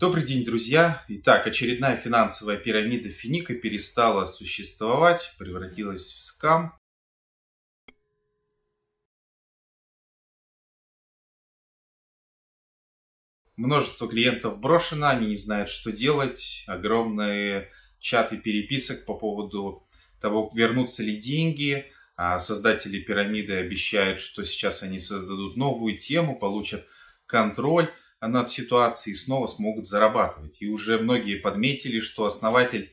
Добрый день, друзья! Итак, очередная финансовая пирамида Финика перестала существовать, превратилась в скам. Множество клиентов брошено, они не знают, что делать. Огромные чаты переписок по поводу того, вернутся ли деньги. А создатели пирамиды обещают, что сейчас они создадут новую тему, получат контроль над ситуацией и снова смогут зарабатывать. И уже многие подметили, что основатель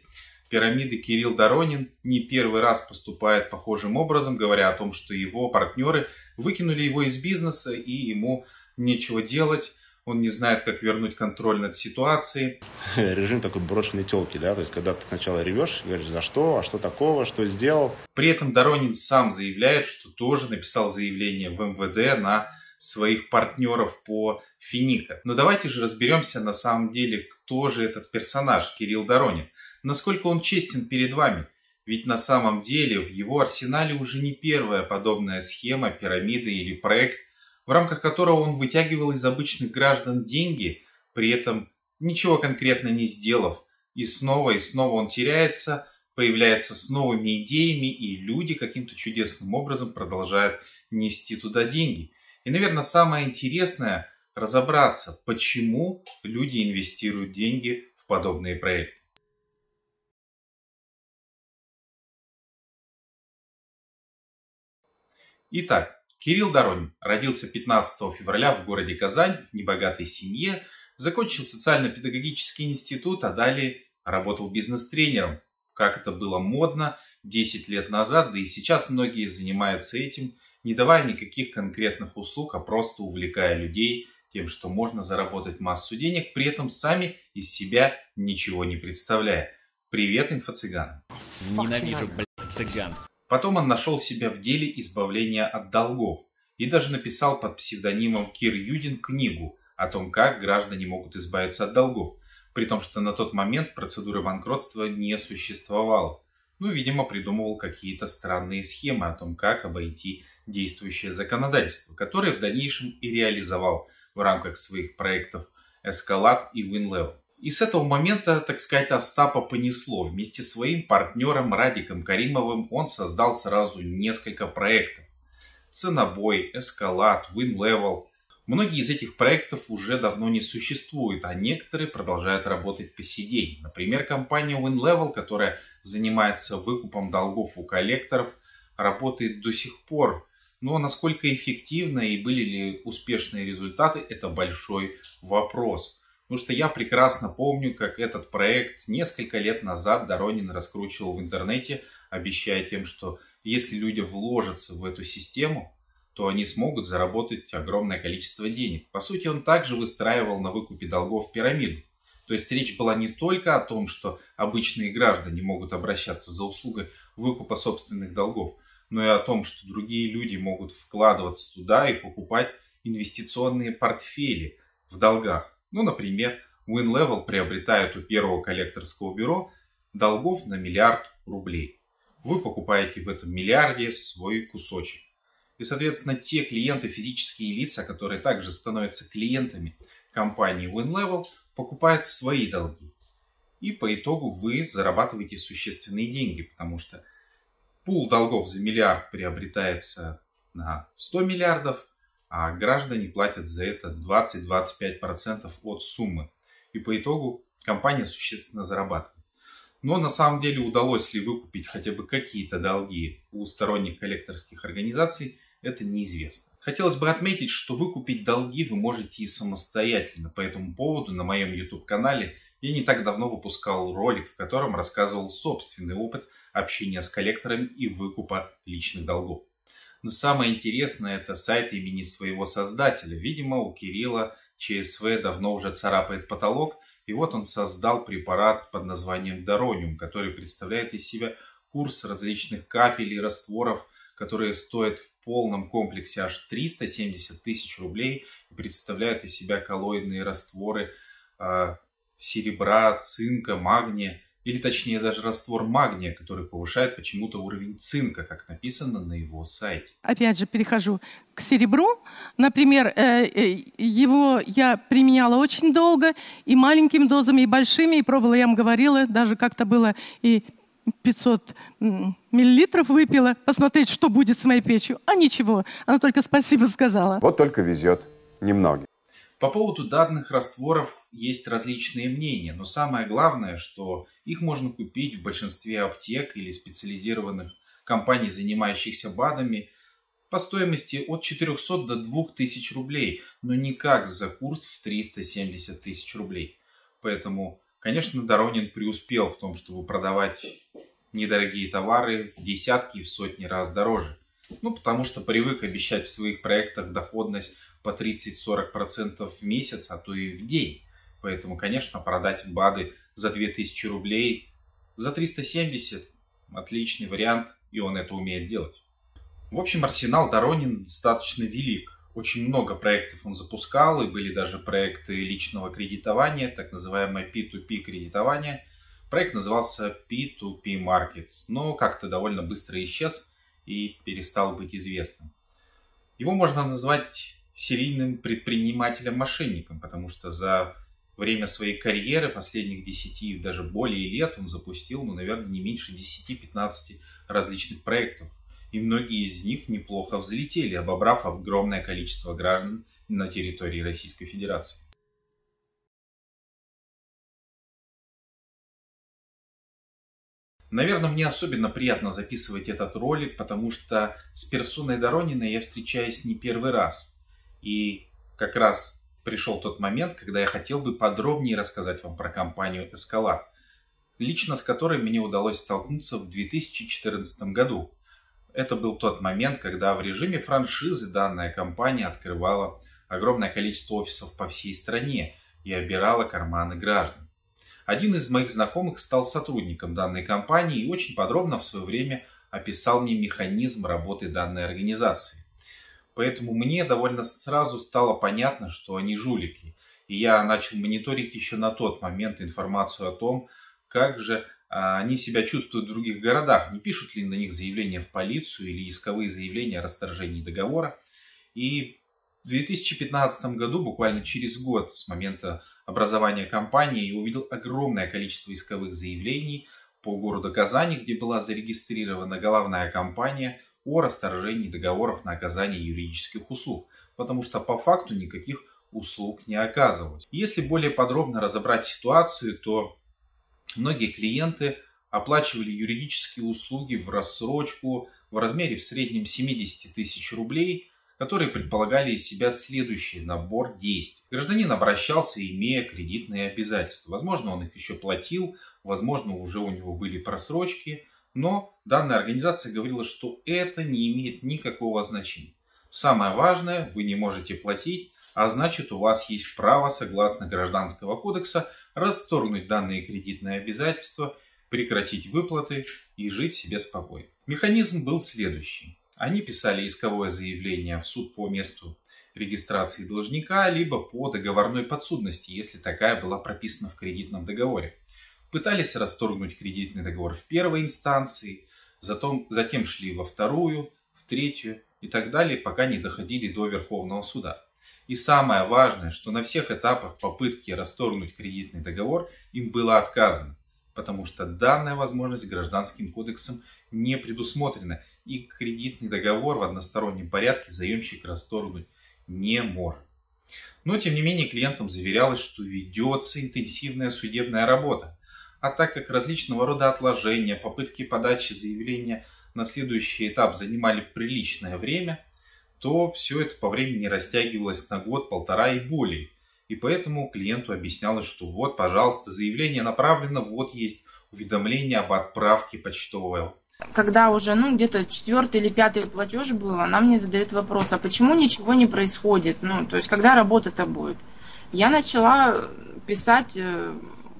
пирамиды Кирилл Доронин не первый раз поступает похожим образом, говоря о том, что его партнеры выкинули его из бизнеса и ему нечего делать. Он не знает, как вернуть контроль над ситуацией. Режим такой брошенной телки, да, то есть когда ты сначала ревешь, говоришь, за что, а что такого, что сделал. При этом Доронин сам заявляет, что тоже написал заявление в МВД на своих партнеров по Финика. Но давайте же разберемся на самом деле, кто же этот персонаж Кирилл Доронин. Насколько он честен перед вами. Ведь на самом деле в его арсенале уже не первая подобная схема, пирамида или проект, в рамках которого он вытягивал из обычных граждан деньги, при этом ничего конкретно не сделав. И снова и снова он теряется, появляется с новыми идеями, и люди каким-то чудесным образом продолжают нести туда деньги. И, наверное, самое интересное разобраться, почему люди инвестируют деньги в подобные проекты. Итак, Кирилл Доронин родился 15 февраля в городе Казань в небогатой семье, закончил социально-педагогический институт, а далее работал бизнес-тренером, как это было модно 10 лет назад, да и сейчас многие занимаются этим – не давая никаких конкретных услуг, а просто увлекая людей тем, что можно заработать массу денег, при этом сами из себя ничего не представляя. Привет, инфо-цыган. Ненавижу, блядь, цыган. Потом он нашел себя в деле избавления от долгов и даже написал под псевдонимом Кир Юдин книгу о том, как граждане могут избавиться от долгов, при том, что на тот момент процедуры банкротства не существовало. Ну, видимо, придумывал какие-то странные схемы о том, как обойти действующее законодательство, которое в дальнейшем и реализовал в рамках своих проектов Escalade и WinLevel. И с этого момента, так сказать, Остапа понесло. Вместе с своим партнером Радиком Каримовым он создал сразу несколько проектов. Ценобой, Escalade, WinLevel. Многие из этих проектов уже давно не существуют, а некоторые продолжают работать по сей день. Например, компания WinLevel, которая занимается выкупом долгов у коллекторов, работает до сих пор но насколько эффективно и были ли успешные результаты, это большой вопрос. Потому что я прекрасно помню, как этот проект несколько лет назад Доронин раскручивал в интернете, обещая тем, что если люди вложатся в эту систему, то они смогут заработать огромное количество денег. По сути, он также выстраивал на выкупе долгов пирамиду. То есть речь была не только о том, что обычные граждане могут обращаться за услугой выкупа собственных долгов, но и о том, что другие люди могут вкладываться туда и покупать инвестиционные портфели в долгах. Ну, например, WinLevel приобретает у первого коллекторского бюро долгов на миллиард рублей. Вы покупаете в этом миллиарде свой кусочек. И, соответственно, те клиенты, физические лица, которые также становятся клиентами компании WinLevel, покупают свои долги. И по итогу вы зарабатываете существенные деньги, потому что пул долгов за миллиард приобретается на 100 миллиардов, а граждане платят за это 20-25% от суммы. И по итогу компания существенно зарабатывает. Но на самом деле удалось ли выкупить хотя бы какие-то долги у сторонних коллекторских организаций, это неизвестно. Хотелось бы отметить, что выкупить долги вы можете и самостоятельно. По этому поводу на моем YouTube-канале я не так давно выпускал ролик, в котором рассказывал собственный опыт общения с коллекторами и выкупа личных долгов. Но самое интересное это сайт имени своего создателя. Видимо, у Кирилла ЧСВ давно уже царапает потолок, и вот он создал препарат под названием Дорониум, который представляет из себя курс различных капель и растворов, которые стоят в полном комплексе аж 370 тысяч рублей и представляют из себя коллоидные растворы э, серебра, цинка, магния или точнее даже раствор магния, который повышает почему-то уровень цинка, как написано на его сайте. Опять же, перехожу к серебру. Например, э, э, его я применяла очень долго, и маленькими дозами, и большими, и пробовала, я вам говорила, даже как-то было и 500 миллилитров выпила, посмотреть, что будет с моей печью. А ничего, она только спасибо сказала. Вот только везет немногим. По поводу данных растворов есть различные мнения, но самое главное, что их можно купить в большинстве аптек или специализированных компаний, занимающихся БАДами, по стоимости от 400 до 2000 рублей, но никак за курс в 370 тысяч рублей. Поэтому, конечно, Доронин преуспел в том, чтобы продавать недорогие товары в десятки и в сотни раз дороже. Ну, потому что привык обещать в своих проектах доходность по 30-40% в месяц, а то и в день. Поэтому, конечно, продать БАДы за 2000 рублей, за 370 – отличный вариант, и он это умеет делать. В общем, арсенал Доронин достаточно велик. Очень много проектов он запускал, и были даже проекты личного кредитования, так называемое P2P кредитование. Проект назывался P2P Market, но как-то довольно быстро исчез и перестал быть известным. Его можно назвать серийным предпринимателем-мошенником, потому что за время своей карьеры, последних 10, даже более лет, он запустил, ну, наверное, не меньше 10-15 различных проектов. И многие из них неплохо взлетели, обобрав огромное количество граждан на территории Российской Федерации. Наверное, мне особенно приятно записывать этот ролик, потому что с персоной Дорониной я встречаюсь не первый раз – и как раз пришел тот момент, когда я хотел бы подробнее рассказать вам про компанию Escalade, лично с которой мне удалось столкнуться в 2014 году. Это был тот момент, когда в режиме франшизы данная компания открывала огромное количество офисов по всей стране и обирала карманы граждан. Один из моих знакомых стал сотрудником данной компании и очень подробно в свое время описал мне механизм работы данной организации. Поэтому мне довольно сразу стало понятно, что они жулики. И я начал мониторить еще на тот момент информацию о том, как же а, они себя чувствуют в других городах, не пишут ли на них заявления в полицию или исковые заявления о расторжении договора. И в 2015 году, буквально через год с момента образования компании, я увидел огромное количество исковых заявлений по городу Казани, где была зарегистрирована головная компания о расторжении договоров на оказание юридических услуг, потому что по факту никаких услуг не оказывалось. Если более подробно разобрать ситуацию, то многие клиенты оплачивали юридические услуги в рассрочку в размере в среднем 70 тысяч рублей, которые предполагали из себя следующий набор действий. Гражданин обращался, имея кредитные обязательства. Возможно, он их еще платил, возможно, уже у него были просрочки – но данная организация говорила, что это не имеет никакого значения. Самое важное, вы не можете платить, а значит у вас есть право, согласно Гражданского кодекса, расторгнуть данные кредитные обязательства, прекратить выплаты и жить себе спокойно. Механизм был следующий. Они писали исковое заявление в суд по месту регистрации должника, либо по договорной подсудности, если такая была прописана в кредитном договоре пытались расторгнуть кредитный договор в первой инстанции, затем, затем шли во вторую, в третью и так далее, пока не доходили до Верховного суда. И самое важное, что на всех этапах попытки расторгнуть кредитный договор им было отказано, потому что данная возможность гражданским кодексом не предусмотрена, и кредитный договор в одностороннем порядке заемщик расторгнуть не может. Но, тем не менее, клиентам заверялось, что ведется интенсивная судебная работа, а так как различного рода отложения, попытки подачи заявления на следующий этап занимали приличное время, то все это по времени растягивалось на год, полтора и более. И поэтому клиенту объяснялось, что вот, пожалуйста, заявление направлено, вот есть уведомление об отправке почтового. Когда уже, ну, где-то четвертый или пятый платеж был, она мне задает вопрос, а почему ничего не происходит? Ну, то есть, когда работа-то будет? Я начала писать э,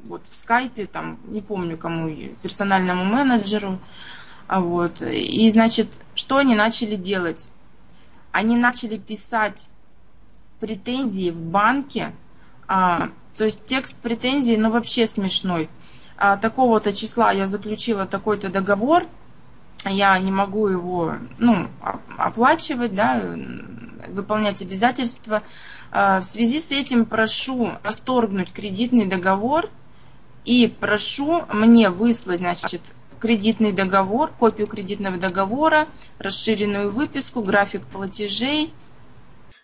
вот в скайпе, там, не помню кому, персональному менеджеру. А вот. И, значит, что они начали делать? Они начали писать претензии в банке, а, то есть текст претензий, ну, вообще смешной. а, такого-то числа я заключила такой-то договор, я не могу его ну, оплачивать, да, выполнять обязательства. А, в связи с этим прошу расторгнуть кредитный договор и прошу мне выслать, значит, кредитный договор, копию кредитного договора, расширенную выписку, график платежей.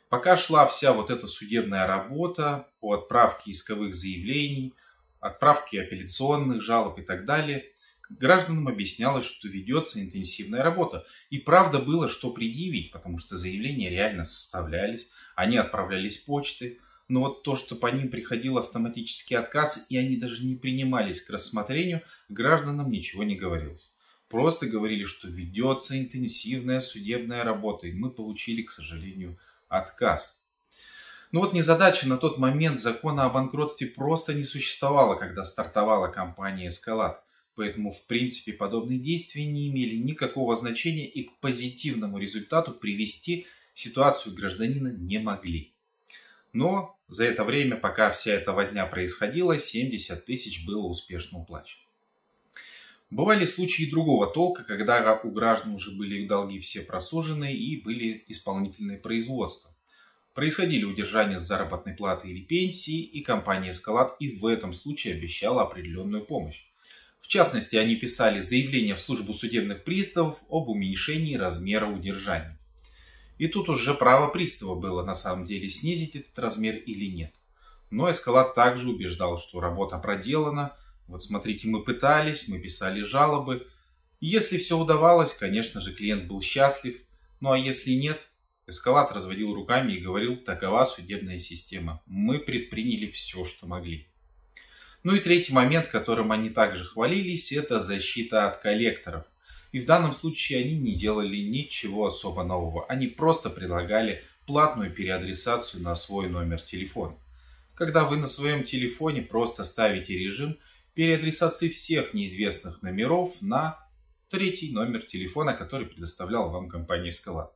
Пока шла вся вот эта судебная работа по отправке исковых заявлений, отправке апелляционных жалоб и так далее, гражданам объяснялось, что ведется интенсивная работа. И правда было, что предъявить, потому что заявления реально составлялись, они отправлялись почтой, но вот то, что по ним приходил автоматический отказ, и они даже не принимались к рассмотрению, гражданам ничего не говорилось. Просто говорили, что ведется интенсивная судебная работа, и мы получили, к сожалению, отказ. Ну вот незадача на тот момент закона о банкротстве просто не существовало, когда стартовала компания «Эскалат». Поэтому, в принципе, подобные действия не имели никакого значения и к позитивному результату привести ситуацию гражданина не могли. Но за это время, пока вся эта возня происходила, 70 тысяч было успешно уплачено. Бывали случаи другого толка, когда у граждан уже были долги все просуженные и были исполнительные производства. Происходили удержания с заработной платы или пенсии, и компания «Эскалат» и в этом случае обещала определенную помощь. В частности, они писали заявление в службу судебных приставов об уменьшении размера удержания. И тут уже право пристава было на самом деле снизить этот размер или нет. Но Эскалат также убеждал, что работа проделана. Вот смотрите, мы пытались, мы писали жалобы. если все удавалось, конечно же, клиент был счастлив. Ну а если нет, Эскалат разводил руками и говорил, такова судебная система. Мы предприняли все, что могли. Ну и третий момент, которым они также хвалились, это защита от коллекторов. И в данном случае они не делали ничего особо нового. Они просто предлагали платную переадресацию на свой номер телефона. Когда вы на своем телефоне просто ставите режим переадресации всех неизвестных номеров на третий номер телефона, который предоставляла вам компания Scala.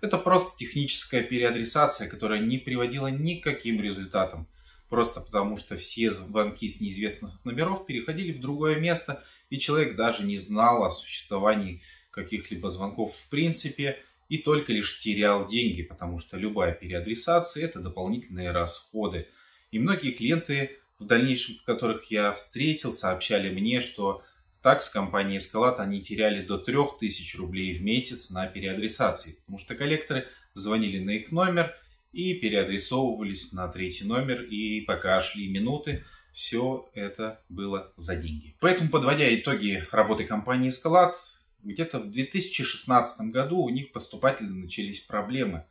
Это просто техническая переадресация, которая не приводила никаким результатам. Просто потому, что все звонки с неизвестных номеров переходили в другое место, и человек даже не знал о существовании каких-либо звонков в принципе, и только лишь терял деньги, потому что любая переадресация – это дополнительные расходы. И многие клиенты, в дальнейшем, которых я встретил, сообщали мне, что так с компанией Escalate они теряли до 3000 рублей в месяц на переадресации, потому что коллекторы звонили на их номер и переадресовывались на третий номер, и пока шли минуты, все это было за деньги. Поэтому, подводя итоги работы компании Escalate, где-то в 2016 году у них поступательно начались проблемы.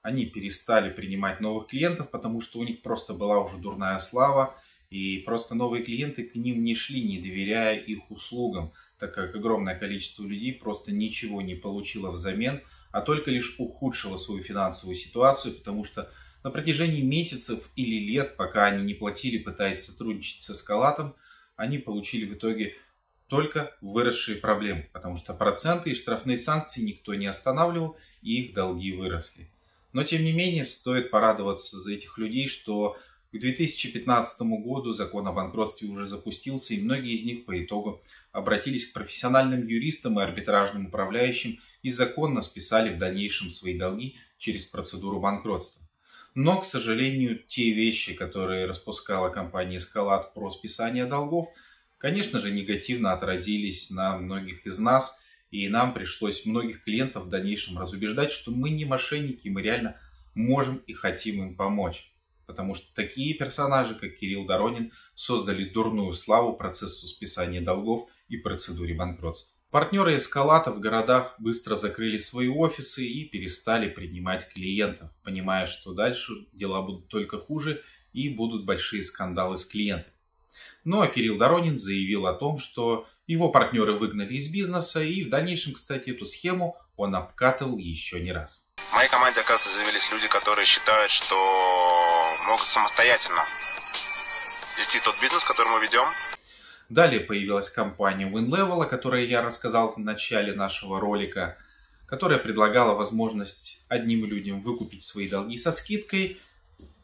Они перестали принимать новых клиентов, потому что у них просто была уже дурная слава, и просто новые клиенты к ним не шли, не доверяя их услугам, так как огромное количество людей просто ничего не получило взамен, а только лишь ухудшило свою финансовую ситуацию, потому что на протяжении месяцев или лет, пока они не платили, пытаясь сотрудничать с эскалатом, они получили в итоге только выросшие проблемы, потому что проценты и штрафные санкции никто не останавливал, и их долги выросли. Но тем не менее, стоит порадоваться за этих людей, что к 2015 году закон о банкротстве уже запустился, и многие из них по итогу обратились к профессиональным юристам и арбитражным управляющим и законно списали в дальнейшем свои долги через процедуру банкротства. Но, к сожалению, те вещи, которые распускала компания «Эскалат» про списание долгов, конечно же, негативно отразились на многих из нас, и нам пришлось многих клиентов в дальнейшем разубеждать, что мы не мошенники, мы реально можем и хотим им помочь потому что такие персонажи, как Кирилл Доронин, создали дурную славу процессу списания долгов и процедуре банкротства. Партнеры Эскалата в городах быстро закрыли свои офисы и перестали принимать клиентов, понимая, что дальше дела будут только хуже и будут большие скандалы с клиентами. Ну а Кирилл Доронин заявил о том, что его партнеры выгнали из бизнеса и в дальнейшем, кстати, эту схему он обкатывал еще не раз. В моей команде, оказывается, заявились люди, которые считают, что могут самостоятельно вести тот бизнес, который мы ведем. Далее появилась компания WinLevel, о которой я рассказал в начале нашего ролика, которая предлагала возможность одним людям выкупить свои долги со скидкой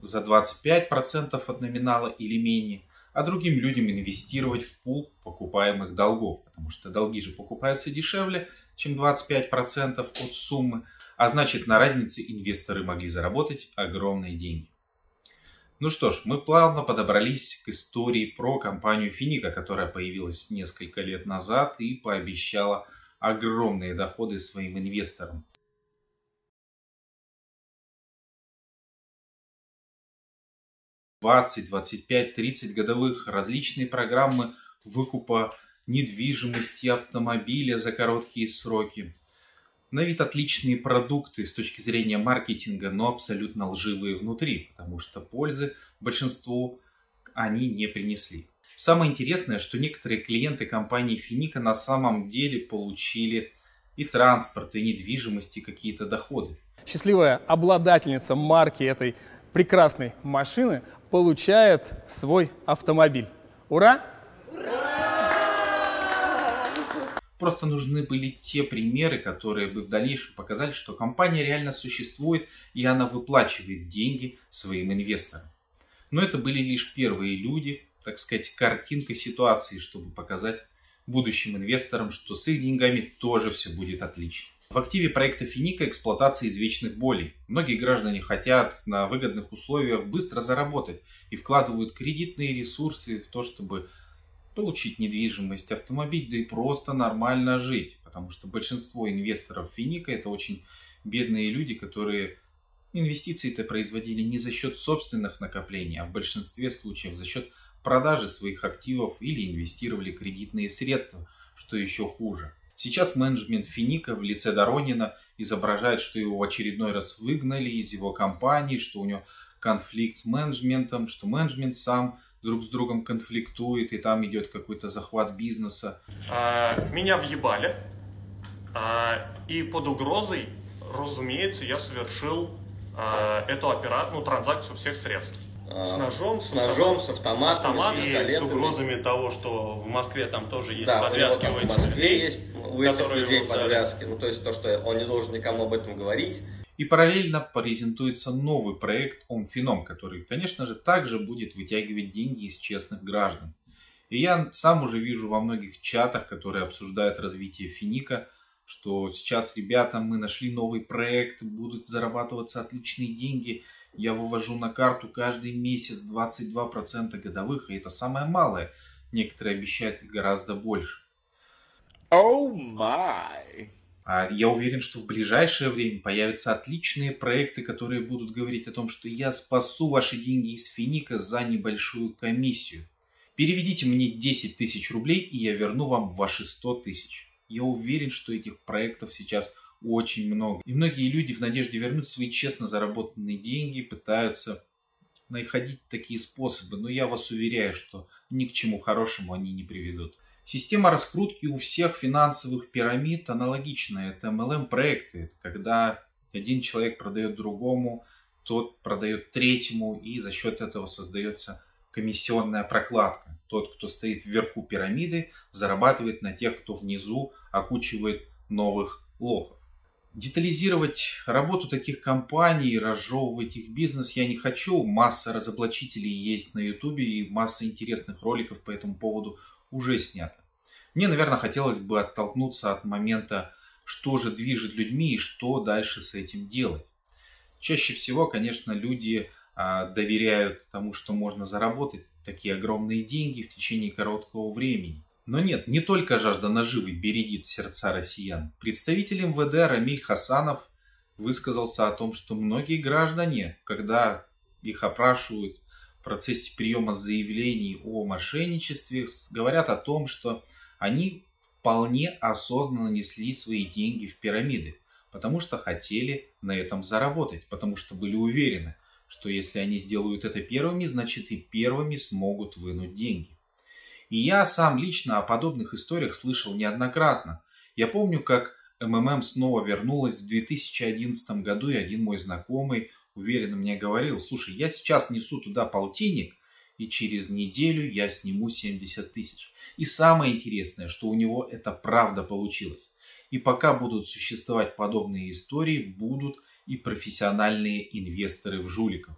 за 25% от номинала или менее, а другим людям инвестировать в пул покупаемых долгов, потому что долги же покупаются дешевле, чем 25% от суммы, а значит на разнице инвесторы могли заработать огромные деньги. Ну что ж, мы плавно подобрались к истории про компанию Финика, которая появилась несколько лет назад и пообещала огромные доходы своим инвесторам. 20, 25, 30 годовых различные программы выкупа недвижимости, автомобиля за короткие сроки. На вид отличные продукты с точки зрения маркетинга, но абсолютно лживые внутри, потому что пользы большинству они не принесли. Самое интересное, что некоторые клиенты компании Финика на самом деле получили и транспорт, и недвижимость, и какие-то доходы. Счастливая обладательница марки этой прекрасной машины получает свой автомобиль. Ура! Просто нужны были те примеры, которые бы в дальнейшем показали, что компания реально существует и она выплачивает деньги своим инвесторам. Но это были лишь первые люди, так сказать, картинка ситуации, чтобы показать будущим инвесторам, что с их деньгами тоже все будет отлично. В активе проекта Финика эксплуатация извечных болей. Многие граждане хотят на выгодных условиях быстро заработать и вкладывают кредитные ресурсы в то, чтобы получить недвижимость, автомобиль, да и просто нормально жить. Потому что большинство инвесторов Финика это очень бедные люди, которые инвестиции-то производили не за счет собственных накоплений, а в большинстве случаев за счет продажи своих активов или инвестировали кредитные средства, что еще хуже. Сейчас менеджмент Финика в лице Доронина изображает, что его в очередной раз выгнали из его компании, что у него конфликт с менеджментом, что менеджмент сам друг с другом конфликтует, и там идет какой-то захват бизнеса. А, меня въебали, а, и под угрозой, разумеется, я совершил а, эту операцию, ну, транзакцию всех средств. С ножом, с, ножом, с автоматом, автомат, с пистолетами. И с угрозами того, что в Москве там тоже есть да, подвязки у, него, у там, этих в Москве людей, есть у этих людей подвязки. Ну, то есть то, что он не должен никому об этом говорить. И параллельно презентуется новый проект Омфином, который, конечно же, также будет вытягивать деньги из честных граждан. И я сам уже вижу во многих чатах, которые обсуждают развитие Финика, что сейчас, ребята, мы нашли новый проект, будут зарабатываться отличные деньги – я вывожу на карту каждый месяц 22% годовых, и это самое малое. Некоторые обещают гораздо больше. Oh my. А я уверен, что в ближайшее время появятся отличные проекты, которые будут говорить о том, что я спасу ваши деньги из финика за небольшую комиссию. Переведите мне 10 тысяч рублей, и я верну вам ваши 100 тысяч. Я уверен, что этих проектов сейчас очень много. И многие люди в надежде вернуть свои честно заработанные деньги пытаются находить такие способы, но я вас уверяю, что ни к чему хорошему они не приведут. Система раскрутки у всех финансовых пирамид аналогичная. Это MLM-проекты, когда один человек продает другому, тот продает третьему, и за счет этого создается комиссионная прокладка. Тот, кто стоит вверху пирамиды, зарабатывает на тех, кто внизу окучивает новых лохов. Детализировать работу таких компаний, разжевывать их бизнес я не хочу. Масса разоблачителей есть на ютубе и масса интересных роликов по этому поводу уже снято. Мне, наверное, хотелось бы оттолкнуться от момента, что же движет людьми и что дальше с этим делать. Чаще всего, конечно, люди а, доверяют тому, что можно заработать такие огромные деньги в течение короткого времени. Но нет, не только жажда наживы бередит сердца россиян. Представитель МВД Рамиль Хасанов высказался о том, что многие граждане, когда их опрашивают в процессе приема заявлений о мошенничестве, говорят о том, что они вполне осознанно несли свои деньги в пирамиды, потому что хотели на этом заработать, потому что были уверены, что если они сделают это первыми, значит и первыми смогут вынуть деньги. И я сам лично о подобных историях слышал неоднократно. Я помню, как МММ снова вернулась в 2011 году, и один мой знакомый уверенно мне говорил, слушай, я сейчас несу туда полтинник, и через неделю я сниму 70 тысяч. И самое интересное, что у него это правда получилось. И пока будут существовать подобные истории, будут и профессиональные инвесторы в жуликов.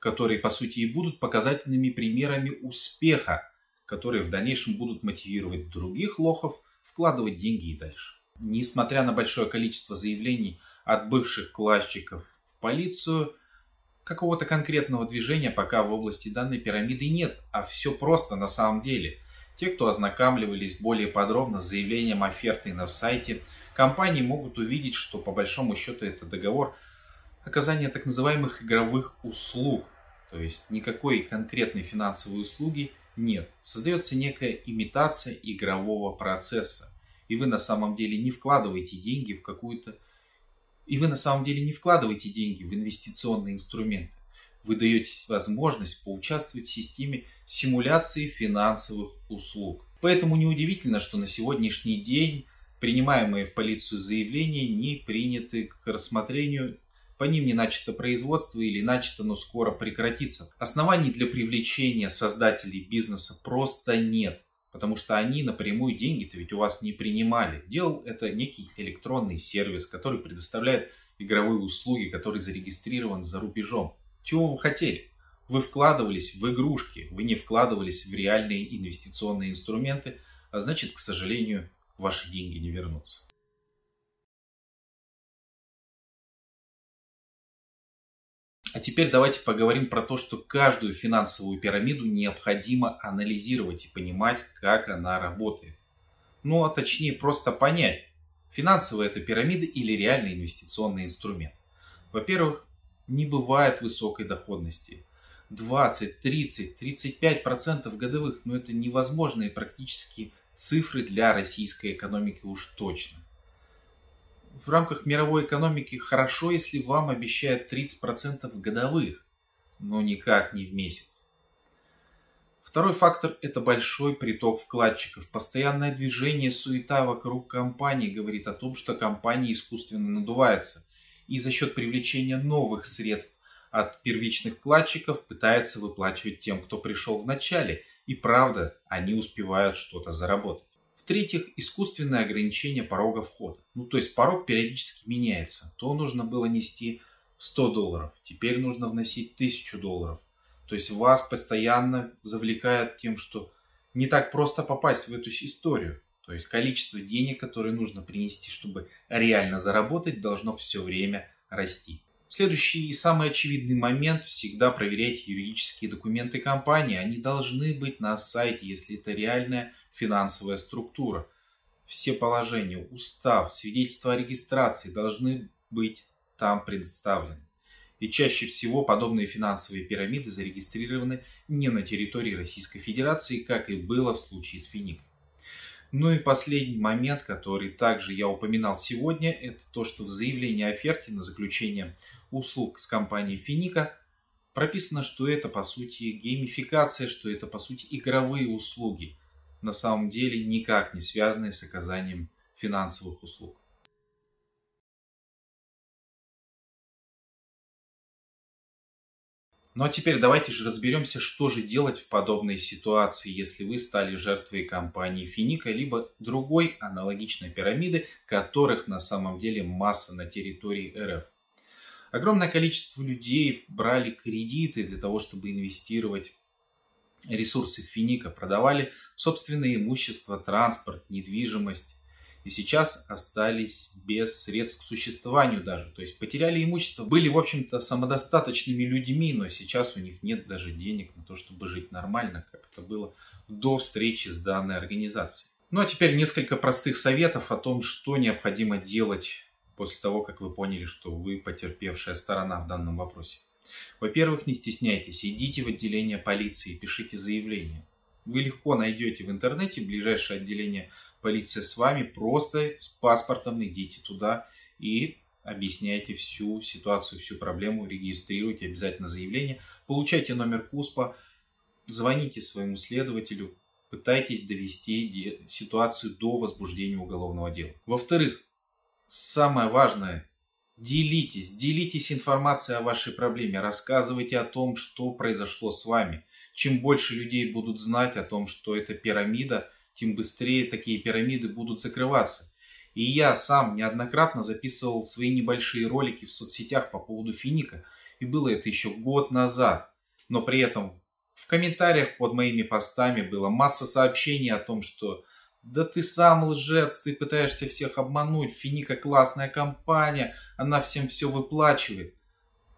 которые по сути и будут показательными примерами успеха, которые в дальнейшем будут мотивировать других лохов вкладывать деньги и дальше. Несмотря на большое количество заявлений от бывших классчиков в полицию, какого-то конкретного движения пока в области данной пирамиды нет, а все просто на самом деле. Те, кто ознакомливались более подробно с заявлением оферты на сайте, компании могут увидеть, что по большому счету это договор оказания так называемых игровых услуг. То есть никакой конкретной финансовой услуги нет. Создается некая имитация игрового процесса. И вы на самом деле не вкладываете деньги в какую-то и вы на самом деле не вкладываете деньги в инвестиционные инструменты. Вы даете возможность поучаствовать в системе симуляции финансовых услуг. Поэтому неудивительно, что на сегодняшний день принимаемые в полицию заявления не приняты к рассмотрению, по ним не начато производство или начато, но скоро прекратится. Оснований для привлечения создателей бизнеса просто нет. Потому что они напрямую деньги-то ведь у вас не принимали. Делал это некий электронный сервис, который предоставляет игровые услуги, который зарегистрирован за рубежом. Чего вы хотели? Вы вкладывались в игрушки, вы не вкладывались в реальные инвестиционные инструменты, а значит, к сожалению, ваши деньги не вернутся. А теперь давайте поговорим про то, что каждую финансовую пирамиду необходимо анализировать и понимать, как она работает. Ну, а точнее просто понять, финансовая это пирамида или реальный инвестиционный инструмент. Во-первых, не бывает высокой доходности. 20, 30, 35 процентов годовых, но ну, это невозможные практически цифры для российской экономики уж точно в рамках мировой экономики хорошо, если вам обещают 30% годовых, но никак не в месяц. Второй фактор – это большой приток вкладчиков. Постоянное движение, суета вокруг компании говорит о том, что компания искусственно надувается и за счет привлечения новых средств от первичных вкладчиков пытается выплачивать тем, кто пришел в начале. И правда, они успевают что-то заработать. В-третьих, искусственное ограничение порога входа. Ну, то есть порог периодически меняется. То нужно было нести 100 долларов, теперь нужно вносить 1000 долларов. То есть вас постоянно завлекают тем, что не так просто попасть в эту историю. То есть количество денег, которые нужно принести, чтобы реально заработать, должно все время расти. Следующий и самый очевидный момент – всегда проверяйте юридические документы компании. Они должны быть на сайте, если это реальная финансовая структура. Все положения, устав, свидетельство о регистрации должны быть там предоставлены. И чаще всего подобные финансовые пирамиды зарегистрированы не на территории Российской Федерации, как и было в случае с Финикой. Ну и последний момент, который также я упоминал сегодня, это то, что в заявлении о оферте на заключение услуг с компанией Финика прописано, что это по сути геймификация, что это по сути игровые услуги, на самом деле никак не связанные с оказанием финансовых услуг. Ну а теперь давайте же разберемся, что же делать в подобной ситуации, если вы стали жертвой компании Финика, либо другой аналогичной пирамиды, которых на самом деле масса на территории РФ. Огромное количество людей брали кредиты для того, чтобы инвестировать ресурсы Финика, продавали собственное имущество, транспорт, недвижимость. И сейчас остались без средств к существованию даже. То есть потеряли имущество. Были, в общем-то, самодостаточными людьми, но сейчас у них нет даже денег на то, чтобы жить нормально, как это было до встречи с данной организацией. Ну а теперь несколько простых советов о том, что необходимо делать после того, как вы поняли, что вы потерпевшая сторона в данном вопросе. Во-первых, не стесняйтесь, идите в отделение полиции, пишите заявление. Вы легко найдете в интернете ближайшее отделение полиции с вами, просто с паспортом идите туда и объясняйте всю ситуацию, всю проблему, регистрируйте обязательно заявление, получайте номер КУСПа, звоните своему следователю, пытайтесь довести ситуацию до возбуждения уголовного дела. Во-вторых, самое важное, делитесь, делитесь информацией о вашей проблеме, рассказывайте о том, что произошло с вами. Чем больше людей будут знать о том, что это пирамида, тем быстрее такие пирамиды будут закрываться. И я сам неоднократно записывал свои небольшие ролики в соцсетях по поводу финика. И было это еще год назад. Но при этом в комментариях под моими постами было масса сообщений о том, что да ты сам лжец, ты пытаешься всех обмануть, Финика классная компания, она всем все выплачивает.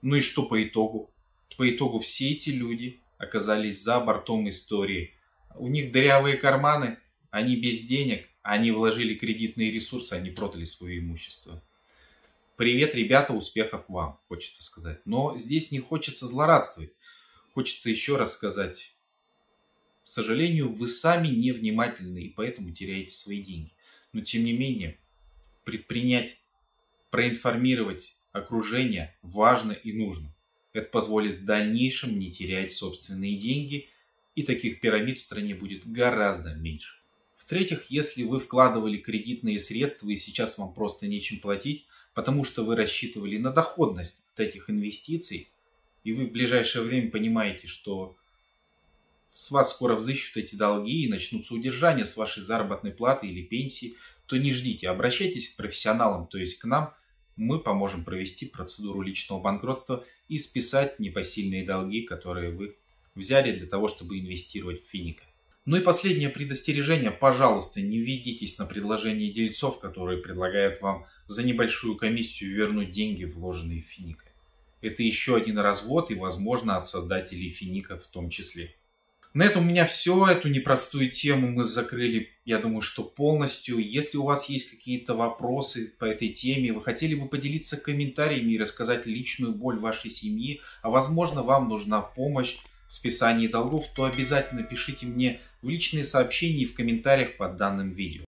Ну и что по итогу? По итогу все эти люди оказались за бортом истории. У них дырявые карманы, они без денег, они вложили кредитные ресурсы, они продали свое имущество. Привет, ребята, успехов вам, хочется сказать. Но здесь не хочется злорадствовать. Хочется еще раз сказать, к сожалению, вы сами невнимательны и поэтому теряете свои деньги. Но тем не менее, предпринять, проинформировать окружение важно и нужно. Это позволит в дальнейшем не терять собственные деньги, и таких пирамид в стране будет гораздо меньше. В-третьих, если вы вкладывали кредитные средства и сейчас вам просто нечем платить, потому что вы рассчитывали на доходность от этих инвестиций, и вы в ближайшее время понимаете, что с вас скоро взыщут эти долги и начнутся удержания с вашей заработной платы или пенсии, то не ждите, обращайтесь к профессионалам, то есть к нам. Мы поможем провести процедуру личного банкротства и списать непосильные долги, которые вы взяли для того, чтобы инвестировать в Финика. Ну и последнее предостережение. Пожалуйста, не ведитесь на предложение дельцов, которые предлагают вам за небольшую комиссию вернуть деньги, вложенные в Финика. Это еще один развод и, возможно, от создателей Финика в том числе. На этом у меня все. Эту непростую тему мы закрыли, я думаю, что полностью. Если у вас есть какие-то вопросы по этой теме, вы хотели бы поделиться комментариями и рассказать личную боль вашей семьи, а возможно вам нужна помощь списании долгов, то обязательно пишите мне в личные сообщения и в комментариях под данным видео.